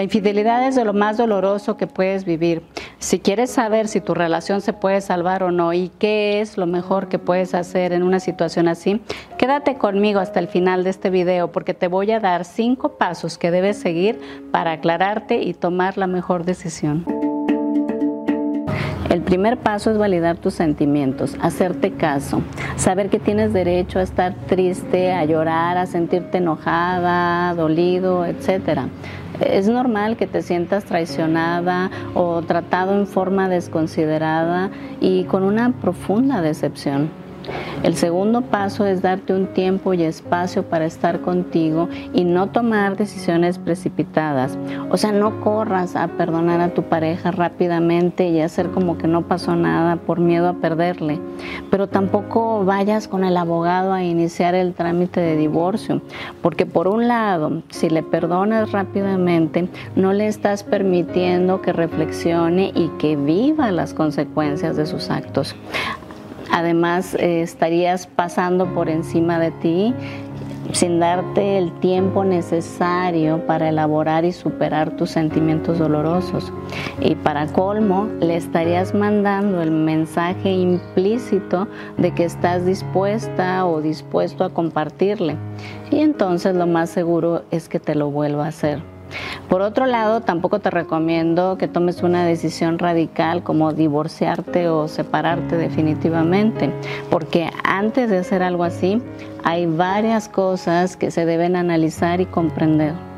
La infidelidad es de lo más doloroso que puedes vivir. Si quieres saber si tu relación se puede salvar o no y qué es lo mejor que puedes hacer en una situación así, quédate conmigo hasta el final de este video porque te voy a dar cinco pasos que debes seguir para aclararte y tomar la mejor decisión. El primer paso es validar tus sentimientos, hacerte caso, saber que tienes derecho a estar triste, a llorar, a sentirte enojada, dolido, etcétera. Es normal que te sientas traicionada o tratado en forma desconsiderada y con una profunda decepción. El segundo paso es darte un tiempo y espacio para estar contigo y no tomar decisiones precipitadas. O sea, no corras a perdonar a tu pareja rápidamente y hacer como que no pasó nada por miedo a perderle. Pero tampoco vayas con el abogado a iniciar el trámite de divorcio, porque por un lado, si le perdonas rápidamente, no le estás permitiendo que reflexione y que viva las consecuencias de sus actos. Además, eh, estarías pasando por encima de ti sin darte el tiempo necesario para elaborar y superar tus sentimientos dolorosos. Y para colmo, le estarías mandando el mensaje implícito de que estás dispuesta o dispuesto a compartirle. Y entonces lo más seguro es que te lo vuelva a hacer. Por otro lado, tampoco te recomiendo que tomes una decisión radical como divorciarte o separarte definitivamente, porque antes de hacer algo así, hay varias cosas que se deben analizar y comprender.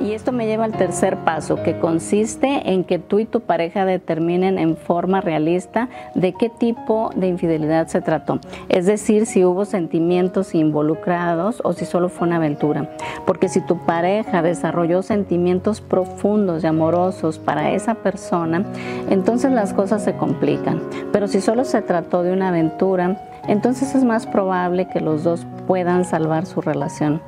Y esto me lleva al tercer paso, que consiste en que tú y tu pareja determinen en forma realista de qué tipo de infidelidad se trató. Es decir, si hubo sentimientos involucrados o si solo fue una aventura. Porque si tu pareja desarrolló sentimientos profundos y amorosos para esa persona, entonces las cosas se complican. Pero si solo se trató de una aventura, entonces es más probable que los dos puedan salvar su relación.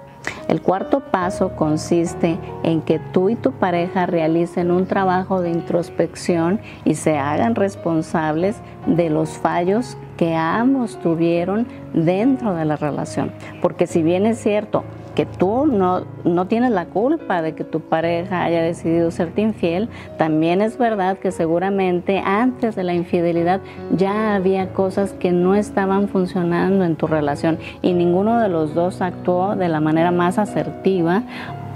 El cuarto paso consiste en que tú y tu pareja realicen un trabajo de introspección y se hagan responsables de los fallos que ambos tuvieron dentro de la relación. Porque si bien es cierto, que tú no, no tienes la culpa de que tu pareja haya decidido serte infiel, también es verdad que seguramente antes de la infidelidad ya había cosas que no estaban funcionando en tu relación y ninguno de los dos actuó de la manera más asertiva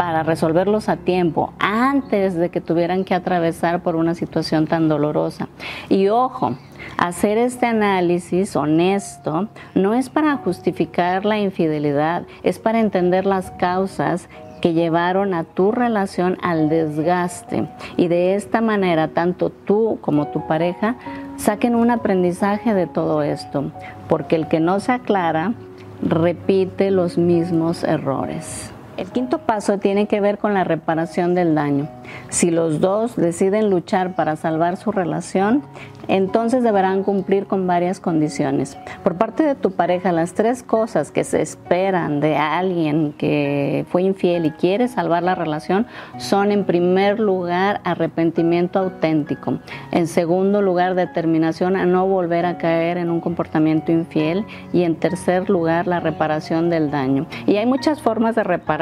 para resolverlos a tiempo, antes de que tuvieran que atravesar por una situación tan dolorosa. Y ojo, Hacer este análisis honesto no es para justificar la infidelidad, es para entender las causas que llevaron a tu relación al desgaste. Y de esta manera, tanto tú como tu pareja saquen un aprendizaje de todo esto, porque el que no se aclara repite los mismos errores. El quinto paso tiene que ver con la reparación del daño. Si los dos deciden luchar para salvar su relación, entonces deberán cumplir con varias condiciones. Por parte de tu pareja, las tres cosas que se esperan de alguien que fue infiel y quiere salvar la relación son en primer lugar arrepentimiento auténtico, en segundo lugar determinación a no volver a caer en un comportamiento infiel y en tercer lugar la reparación del daño. Y hay muchas formas de reparar.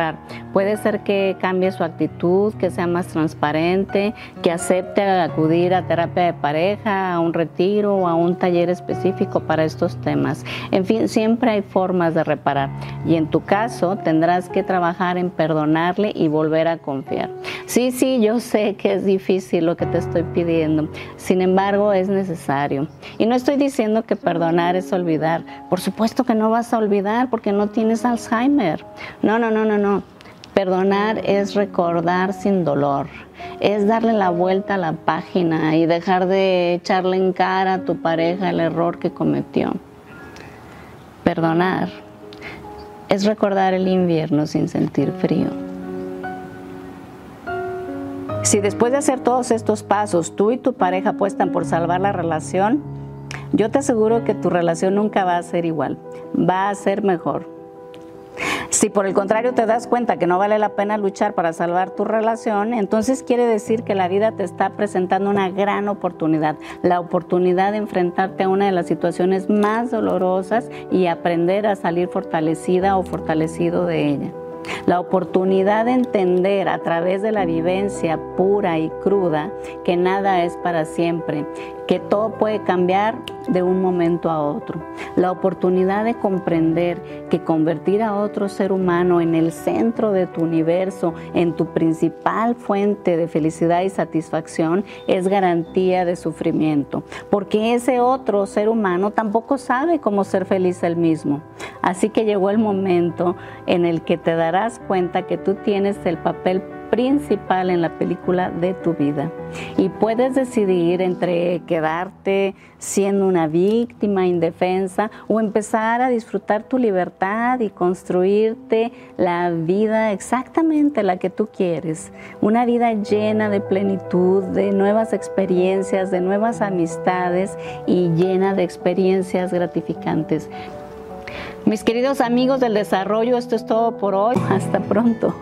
Puede ser que cambie su actitud, que sea más transparente, que acepte acudir a terapia de pareja, a un retiro o a un taller específico para estos temas. En fin, siempre hay formas de reparar y en tu caso tendrás que trabajar en perdonarle y volver a confiar. Sí, sí, yo sé que es difícil lo que te estoy pidiendo, sin embargo es necesario. Y no estoy diciendo que perdonar es olvidar, por supuesto que no vas a olvidar porque no tienes Alzheimer. No, no, no, no, no. Perdonar es recordar sin dolor, es darle la vuelta a la página y dejar de echarle en cara a tu pareja el error que cometió. Perdonar es recordar el invierno sin sentir frío. Si después de hacer todos estos pasos tú y tu pareja apuestan por salvar la relación, yo te aseguro que tu relación nunca va a ser igual, va a ser mejor. Si por el contrario te das cuenta que no vale la pena luchar para salvar tu relación, entonces quiere decir que la vida te está presentando una gran oportunidad, la oportunidad de enfrentarte a una de las situaciones más dolorosas y aprender a salir fortalecida o fortalecido de ella. La oportunidad de entender a través de la vivencia pura y cruda que nada es para siempre, que todo puede cambiar de un momento a otro. La oportunidad de comprender que convertir a otro ser humano en el centro de tu universo, en tu principal fuente de felicidad y satisfacción, es garantía de sufrimiento, porque ese otro ser humano tampoco sabe cómo ser feliz él mismo. Así que llegó el momento en el que te darás cuenta que tú tienes el papel principal en la película de tu vida. Y puedes decidir entre quedarte siendo una víctima indefensa o empezar a disfrutar tu libertad y construirte la vida exactamente la que tú quieres. Una vida llena de plenitud, de nuevas experiencias, de nuevas amistades y llena de experiencias gratificantes. Mis queridos amigos del desarrollo, esto es todo por hoy. Hasta pronto.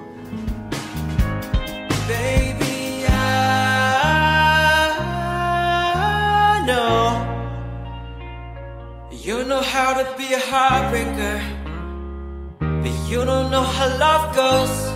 You know how to be a heartbreaker, but you don't know how love goes.